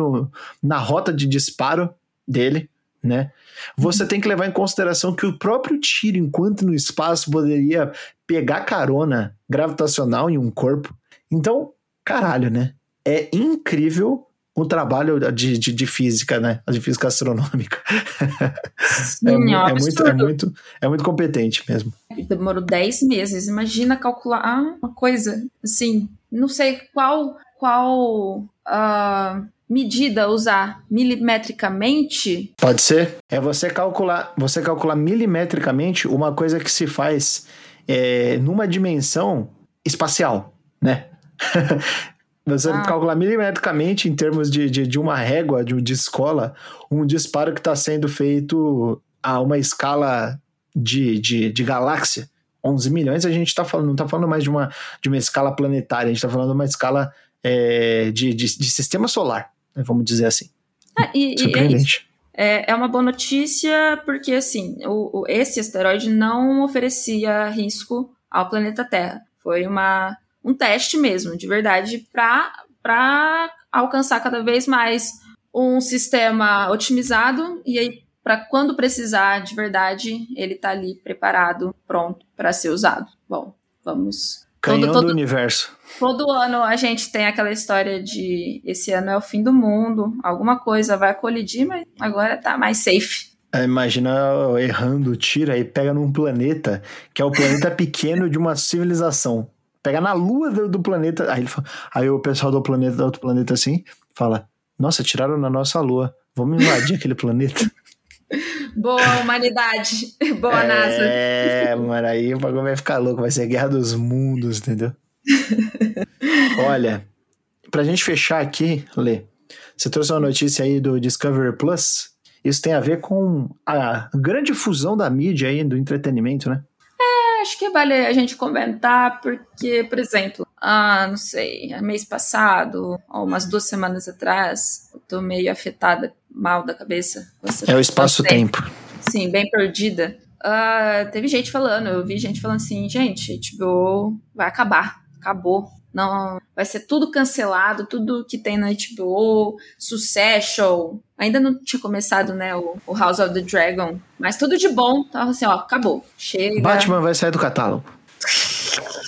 na rota de disparo dele, né? Você tem que levar em consideração que o próprio tiro, enquanto no espaço, poderia pegar carona gravitacional em um corpo. Então, caralho, né? É incrível o trabalho de, de, de, física, né? De física astronômica. (laughs) Sim, é, é, é, muito, é, muito, é muito competente mesmo. Demorou 10 meses. Imagina calcular uma coisa assim. Não sei qual qual uh, medida usar milimetricamente. Pode ser. É você calcular, você calcular milimetricamente uma coisa que se faz é, numa dimensão espacial, né? (laughs) Você ah. calcular milimetricamente, em termos de, de, de uma régua de, de escola, um disparo que está sendo feito a uma escala de, de, de galáxia. 11 milhões, a gente está falando, não está falando mais de uma, de uma escala planetária, a gente está falando de uma escala é, de, de, de, sistema solar, né, vamos dizer assim. Ah, e, Surpreendente. E é, é, é, uma boa notícia porque, assim, o, o, esse asteroide não oferecia risco ao planeta Terra. Foi uma um teste mesmo, de verdade, para alcançar cada vez mais um sistema otimizado e aí para quando precisar de verdade, ele tá ali preparado, pronto para ser usado. Bom, vamos Canhão todo, todo, do universo. Todo ano a gente tem aquela história de esse ano é o fim do mundo, alguma coisa vai colidir, mas agora tá mais safe. É, imagina errando, tira e pega num planeta que é o planeta (laughs) pequeno de uma civilização pegar na lua do, do planeta. Aí, ele fala, aí o pessoal do planeta, do outro planeta assim, fala: Nossa, tiraram na nossa lua. Vamos invadir aquele planeta. (laughs) Boa humanidade. (laughs) Boa é, NASA. É, mano, aí o bagulho vai ficar louco, vai ser a guerra dos mundos, entendeu? (laughs) Olha, pra gente fechar aqui, Lê, você trouxe uma notícia aí do Discovery Plus. Isso tem a ver com a grande fusão da mídia aí, do entretenimento, né? Acho que vale a gente comentar, porque, por exemplo, ah, não sei, mês passado, ou umas duas semanas atrás, eu tô meio afetada, mal da cabeça. É o espaço-tempo. Sim, bem perdida. uh, teve gente falando, eu vi gente falando assim, gente, HBO vai acabar, acabou. Não, vai ser tudo cancelado, tudo que tem na HBO, Succession. Ainda não tinha começado, né, o, o House of the Dragon, mas tudo de bom. Tava assim, ó, acabou. Chega. Batman vai sair do catálogo. (laughs)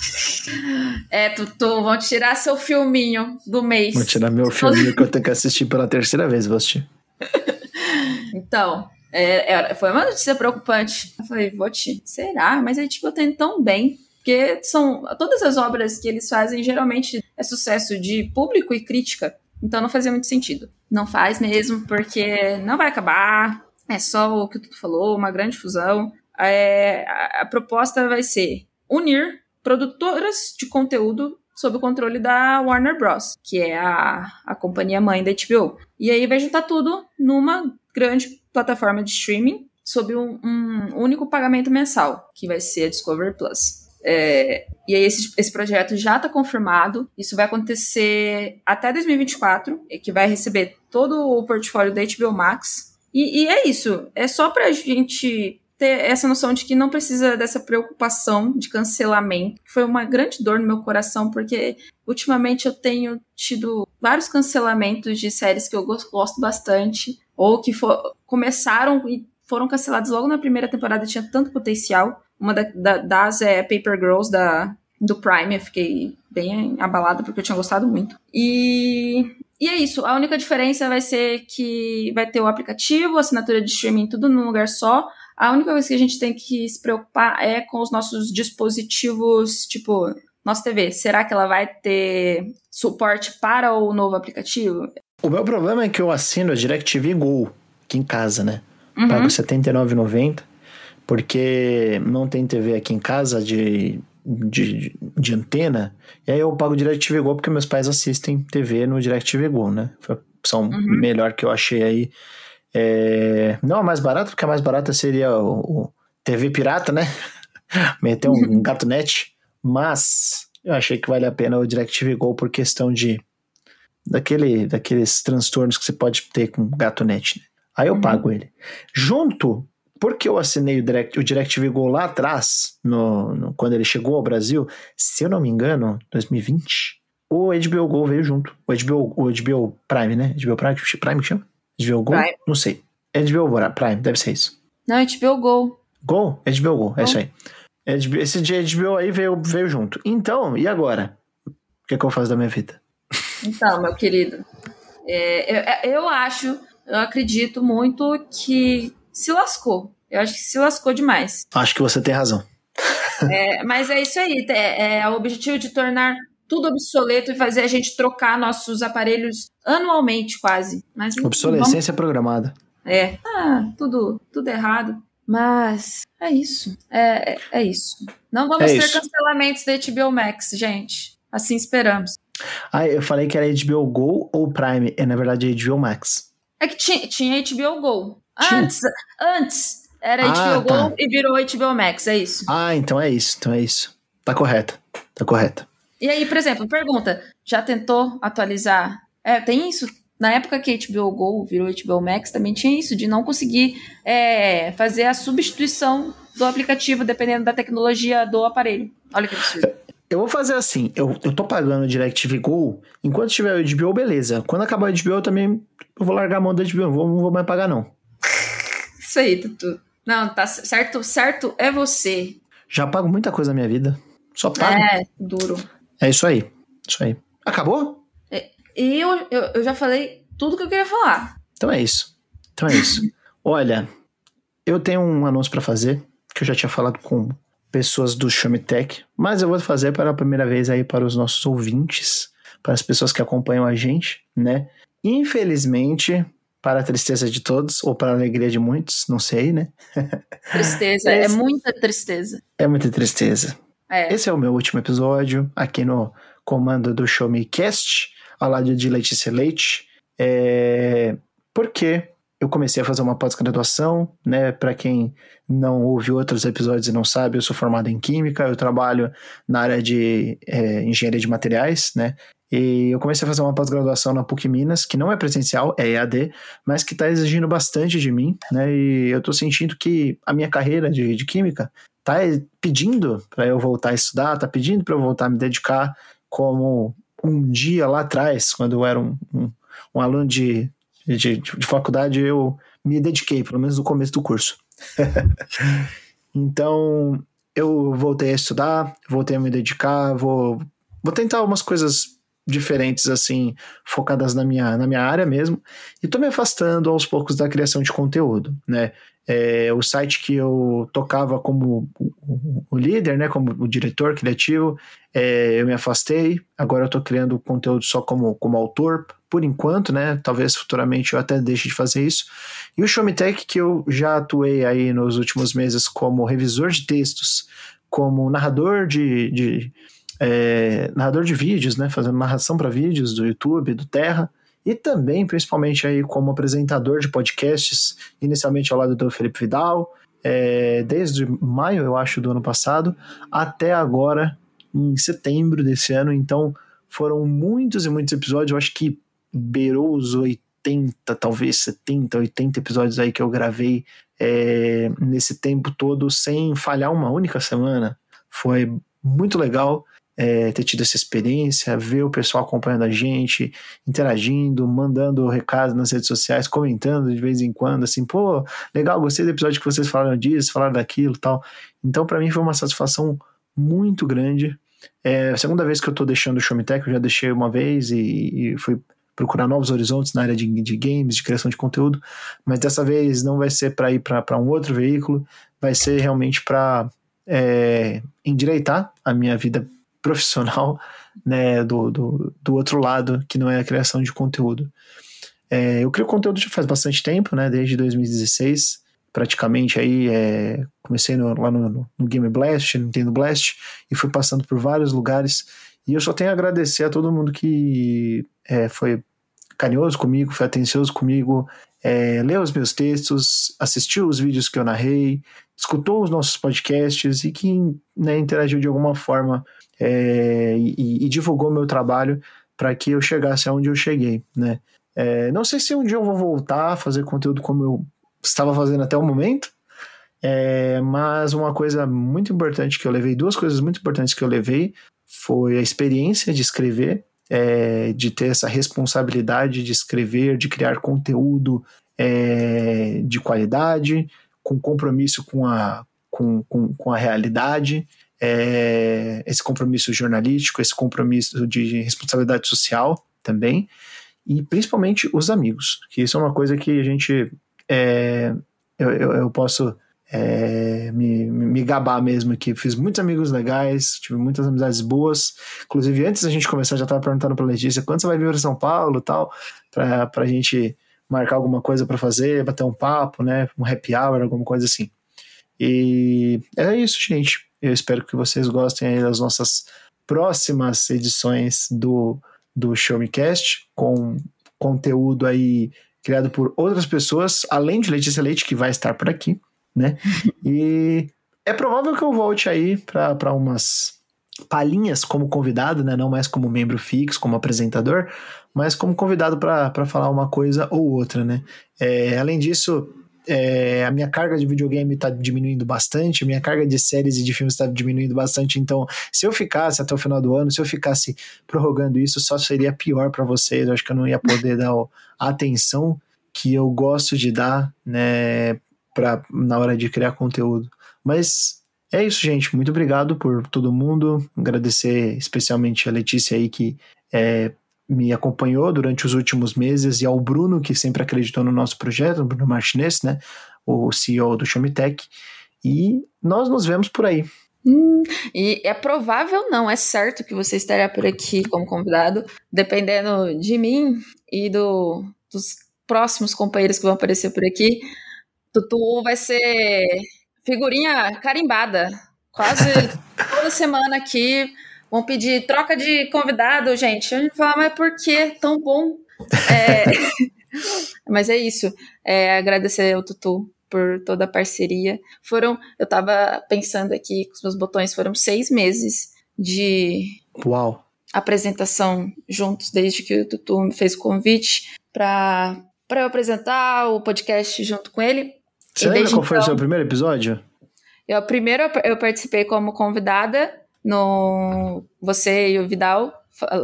É, Tutu, vão tirar seu filminho do mês. Vão tirar meu filminho que eu tenho que assistir pela terceira vez, vou assistir. (laughs) então, é, foi uma notícia preocupante. Eu falei, vou te, será? Mas aí, tipo, eu tenho tão bem. Porque são todas as obras que eles fazem geralmente é sucesso de público e crítica. Então não fazia muito sentido. Não faz mesmo, porque não vai acabar. É só o que tu falou, uma grande fusão. É, a, proposta vai ser unir produtoras de conteúdo sob o controle da Warner Bros., que é a, a companhia mãe da HBO. E aí vai juntar tudo numa grande plataforma de streaming sob um, um único pagamento mensal, que vai ser a Discovery Plus. É, e aí esse, esse projeto já está confirmado. Isso vai acontecer até 2024, que vai receber todo o portfólio da HBO Max. E, e é isso. É só para a gente ter essa noção de que não precisa dessa preocupação de cancelamento, foi uma grande dor no meu coração, porque ultimamente eu tenho tido vários cancelamentos de séries que eu gosto bastante, ou que for, começaram e foram cancelados logo na primeira temporada, tinha tanto potencial. Uma da, da, das é Paper Girls, da, do Prime, eu fiquei bem abalada porque eu tinha gostado muito. E, e é isso, a única diferença vai ser que vai ter o aplicativo, assinatura de streaming, tudo num lugar só. A única coisa que a gente tem que se preocupar é com os nossos dispositivos, tipo, nossa TV. Será que ela vai ter suporte para o novo aplicativo? O meu problema é que eu assino a DirecTV Go aqui em casa, né? Uhum. Pago R$ 79,90 porque não tem TV aqui em casa de, de, de antena. E aí eu pago DirecTV Go porque meus pais assistem TV no DirecTV Go, né? Foi a opção uhum. melhor que eu achei aí. É... Não a mais barata, porque a mais barata seria o, o TV Pirata, né? (laughs) Meter um, um gato net. Mas eu achei que vale a pena o DirecTV Go por questão de daquele, daqueles transtornos que você pode ter com gato net. Né? Aí eu uhum. pago ele. Junto, porque eu assinei o, Direct, o DirecTV Go lá atrás, no, no, quando ele chegou ao Brasil, se eu não me engano, 2020, o HBO Go veio junto. O HBO, o HBO Prime, né? HBO Prime, Prime que chama? HBO Go? Prime. Não sei. HBO Prime, deve ser isso. Não, HBO Go. Go? HBO Go, é isso aí. Esse de HBO aí veio, veio junto. Então, e agora? O que, é que eu faço da minha vida? Então, meu querido, é, eu, é, eu acho, eu acredito muito que se lascou. Eu acho que se lascou demais. Acho que você tem razão. É, mas é isso aí. É, é o objetivo de tornar tudo obsoleto e fazer a gente trocar nossos aparelhos anualmente, quase. Mas, Obsolescência vamos... programada. É. Ah, tudo, tudo errado. Mas é isso. É, é, é isso. Não vamos é ter isso. cancelamentos da HBO Max, gente. Assim esperamos. Ah, eu falei que era HBO Go ou Prime. É, na verdade, é HBO Max. É que tinha, tinha HBO Go. Antes, antes era ah, HBO tá. Go e virou HBO Max, é isso. Ah, então é isso, então é isso. Tá correto, tá correto. E aí, por exemplo, pergunta, já tentou atualizar? É, tem isso? Na época que HBO Go virou HBO Max, também tinha isso, de não conseguir é, fazer a substituição do aplicativo dependendo da tecnologia do aparelho. Olha que absurdo. Eu vou fazer assim, eu, eu tô pagando o DirecTV Go, enquanto tiver o HBO, beleza. Quando acabar o HBO, eu também eu vou largar a mão do HBO, não vou, não vou mais pagar não. Isso aí, Tutu. Não, tá certo, certo é você. Já pago muita coisa na minha vida. Só pago. É, duro. É isso aí. Isso aí. Acabou? É, eu, eu, eu já falei tudo que eu queria falar. Então é isso. Então é isso. (laughs) Olha, eu tenho um anúncio para fazer, que eu já tinha falado com pessoas do Tech, mas eu vou fazer pela primeira vez aí para os nossos ouvintes, para as pessoas que acompanham a gente, né? Infelizmente, para a tristeza de todos, ou para a alegria de muitos, não sei, né? (laughs) Tristeza, é é muita tristeza. É muita tristeza. É. Esse é o meu último episódio aqui no comando do Show Me Cast, ao lado de Letícia Leite. É... Porque eu comecei a fazer uma pós-graduação, né? Para quem não ouve outros episódios e não sabe, eu sou formado em Química, eu trabalho na área de é, Engenharia de Materiais, né? E eu comecei a fazer uma pós-graduação na PUC Minas, que não é presencial, é EAD, mas que está exigindo bastante de mim, né? E eu estou sentindo que a minha carreira de, de Química está pedindo para eu voltar a estudar, está pedindo para eu voltar a me dedicar como um dia lá atrás, quando eu era um, um, um aluno de de, de faculdade eu me dediquei, pelo menos no começo do curso. (laughs) então, eu voltei a estudar, voltei a me dedicar, vou, vou tentar umas coisas diferentes, assim, focadas na minha, na minha área mesmo, e tô me afastando aos poucos da criação de conteúdo, né? É, o site que eu tocava como o, líder, né, como o diretor criativo, é, eu me afastei, agora eu tô criando conteúdo só como, como autor, por enquanto, né? Talvez futuramente eu até deixe de fazer isso. E o Showmetech, que eu já atuei aí nos últimos meses como revisor de textos, como narrador de, de é, narrador de vídeos, né? Fazendo narração para vídeos do YouTube, do Terra. E também, principalmente aí como apresentador de podcasts, inicialmente ao lado do Felipe Vidal, é, desde maio, eu acho, do ano passado, até agora, em setembro desse ano. Então, foram muitos e muitos episódios. Eu acho que beirou os 80, talvez 70, 80 episódios aí que eu gravei é, nesse tempo todo sem falhar uma única semana. Foi muito legal é, ter tido essa experiência, ver o pessoal acompanhando a gente, interagindo, mandando recado nas redes sociais, comentando de vez em quando, assim, pô, legal, gostei do episódio que vocês falaram disso, falaram daquilo tal. Então, para mim, foi uma satisfação muito grande. É a segunda vez que eu tô deixando o Showmetech, eu já deixei uma vez e, e fui procurar novos horizontes na área de, de games, de criação de conteúdo, mas dessa vez não vai ser para ir para um outro veículo, vai ser realmente para é, endireitar a minha vida profissional (laughs) né, do, do, do, outro lado, que não é a criação de conteúdo. É, eu crio conteúdo já faz bastante tempo, né, desde 2016, praticamente aí é, comecei no, lá no, no, Game Blast, Nintendo Blast, e fui passando por vários lugares, e eu só tenho a agradecer a todo mundo que é, foi carinhoso comigo, foi atencioso comigo, é, leu os meus textos, assistiu os vídeos que eu narrei, escutou os nossos podcasts e que né, interagiu de alguma forma é, e, e, divulgou meu trabalho para que eu chegasse aonde eu cheguei, né? É, não sei se um dia eu vou voltar a fazer conteúdo como eu estava fazendo até o momento, é, mas uma coisa muito importante que eu levei, duas coisas muito importantes que eu levei, foi a experiência de escrever é, de ter essa responsabilidade de escrever, de criar conteúdo é, de qualidade, com compromisso com a, com, com, com a realidade, é, esse compromisso jornalístico, esse compromisso de responsabilidade social também, e principalmente os amigos, que isso é uma coisa que a gente. É, eu, eu, eu posso é, me, me gabar mesmo que fiz muitos amigos legais, tive muitas amizades boas. Inclusive, antes da gente começar, já estava perguntando para Letícia quando você vai vir para São Paulo tal, para a gente marcar alguma coisa para fazer, bater um papo, né? Um happy hour, alguma coisa assim. E é isso, gente. Eu espero que vocês gostem das nossas próximas edições do, do Show Me Cast, com conteúdo aí criado por outras pessoas, além de Letícia Leite, que vai estar por aqui né? (laughs) E é provável que eu volte aí para umas palhinhas como convidado, né? Não mais como membro fixo, como apresentador, mas como convidado para falar uma coisa ou outra, né? É, além disso, é, a minha carga de videogame está diminuindo bastante, a minha carga de séries e de filmes está diminuindo bastante. Então, se eu ficasse até o final do ano, se eu ficasse prorrogando isso, só seria pior para vocês. Eu acho que eu não ia poder dar a (laughs) atenção que eu gosto de dar, né? pra, na hora de criar conteúdo. Mas é isso, gente. Muito obrigado por todo mundo. Agradecer especialmente a Letícia aí que é, me acompanhou durante os últimos meses e ao Bruno, que sempre acreditou no nosso projeto, Bruno Martinez, né? O CEO do Showmetech. E nós nos vemos por aí. Hum, e é provável, não, é certo que você estará por aqui como convidado, dependendo de mim e do, dos próximos companheiros que vão aparecer por aqui. Tutu vai ser figurinha carimbada. Quase toda semana aqui. Vão pedir troca de convidado, gente. A gente fala, mas por que tão bom? É, (laughs) Mas é isso. É, agradecer ao Tutu por toda a parceria. Foram, eu tava pensando aqui com os meus botões, foram seis meses de Uau. apresentação juntos, desde que o Tutu me fez o convite para eu apresentar o podcast junto com ele. Você lembra qual então, foi o seu primeiro episódio? Eu, primeiro eu participei como convidada no Você e o Vidal,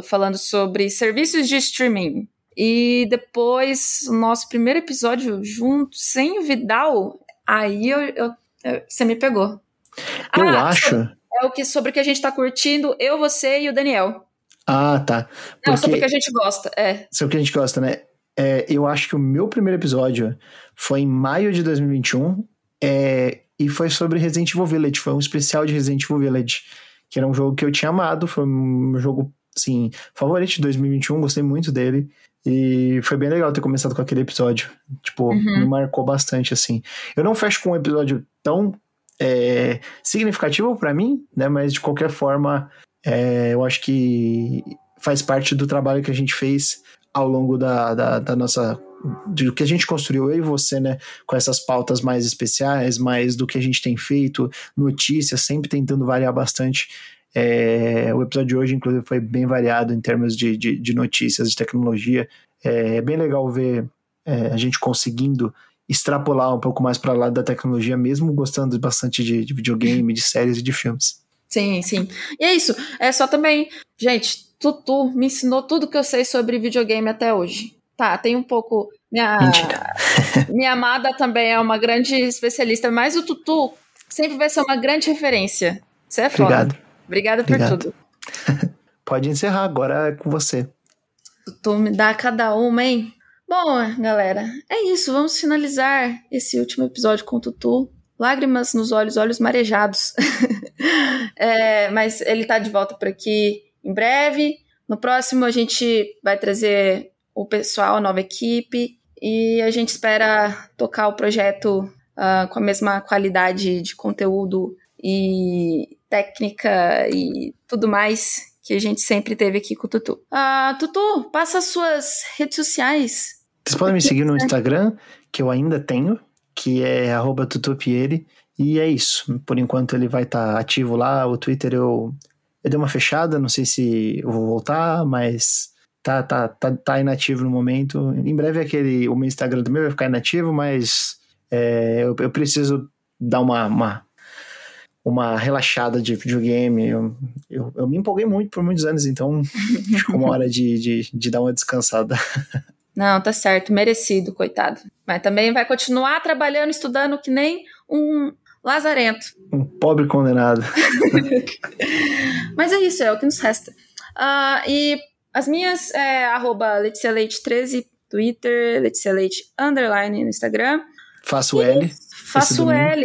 falando sobre serviços de streaming. E depois, o nosso primeiro episódio junto, sem o Vidal, aí eu, eu, eu você me pegou. Eu ah, acho. É o que, sobre o que a gente tá curtindo, eu, você e o Daniel. Ah, tá. Porque... Não, sobre o que a gente gosta, é. Sobre o que a gente gosta, né? É, eu acho que o meu primeiro episódio foi em maio de 2021 é, e foi sobre Resident Evil Village. Foi um especial de Resident Evil Village, que era um jogo que eu tinha amado. Foi um jogo, assim, favorito de 2021. Gostei muito dele. E foi bem legal ter começado com aquele episódio. Tipo, uhum. me marcou bastante, assim. Eu não fecho com um episódio tão é, significativo para mim, né? Mas de qualquer forma, é, eu acho que faz parte do trabalho que a gente fez ao longo da, da, da nossa do que a gente construiu, eu e você, né, com essas pautas mais especiais, mais do que a gente tem feito, notícias, sempre tentando variar bastante. É, o episódio de hoje, inclusive, foi bem variado em termos de, de, de notícias, de tecnologia. É, é bem legal ver é, a gente conseguindo extrapolar um pouco mais para lá da tecnologia, mesmo gostando bastante de, de, videogame, de séries e de filmes. Sim, sim. E é isso. É só também, gente, Tutu me ensinou tudo que eu sei sobre videogame até hoje. Tá, tem um pouco. Minha, (laughs) minha amada também é uma grande especialista, mas o Tutu sempre vai ser uma grande referência. Você é foda. Obrigado. Obrigada por Obrigado. tudo. (laughs) Pode encerrar, agora é com você. Tu me dá cada uma, hein? Bom, galera, é isso. Vamos finalizar esse último episódio com o Tutu. Lágrimas nos olhos, olhos marejados. (laughs) é, mas ele tá de volta por aqui em breve. No próximo, a gente vai trazer o pessoal, a nova equipe. E a gente espera tocar o projeto uh, com a mesma qualidade de conteúdo e técnica e tudo mais que a gente sempre teve aqui com o Tutu. Uh, Tutu, passa as suas redes sociais. Vocês podem me seguir no Instagram, que eu ainda tenho, que é tutupieri. E é isso. Por enquanto ele vai estar tá ativo lá. O Twitter eu, eu dei uma fechada, não sei se eu vou voltar, mas tá, tá, tá, tá inativo no momento. Em breve aquele, o meu Instagram também vai ficar inativo, mas é, eu, eu preciso dar uma, uma uma relaxada de videogame. Eu, eu, eu, me empolguei muito por muitos anos, então (laughs) ficou uma hora de, de, de dar uma descansada. Não, tá certo, merecido, coitado. Mas também vai continuar trabalhando, estudando que nem um lazarento. Um pobre condenado. (laughs) Mas é isso, é o que nos resta. Uh, e as minhas é arroba Letícia Leite 13, Twitter, Letícia Leite underline no Instagram. Faço L. Faço L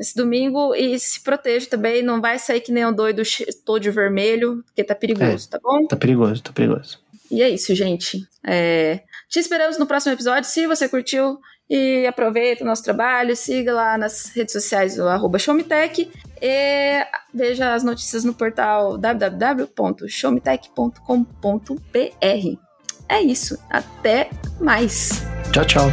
esse domingo e se proteja também, não vai sair que nem um doido todo vermelho, porque tá perigoso, é, tá bom? Tá perigoso, tá perigoso. E é isso, gente. É... Te esperamos no próximo episódio. Se você curtiu e aproveita o nosso trabalho, siga lá nas redes sociais do arroba Showmetech e veja as notícias no portal www.showmetech.com.br. É isso. Até mais. Tchau, tchau.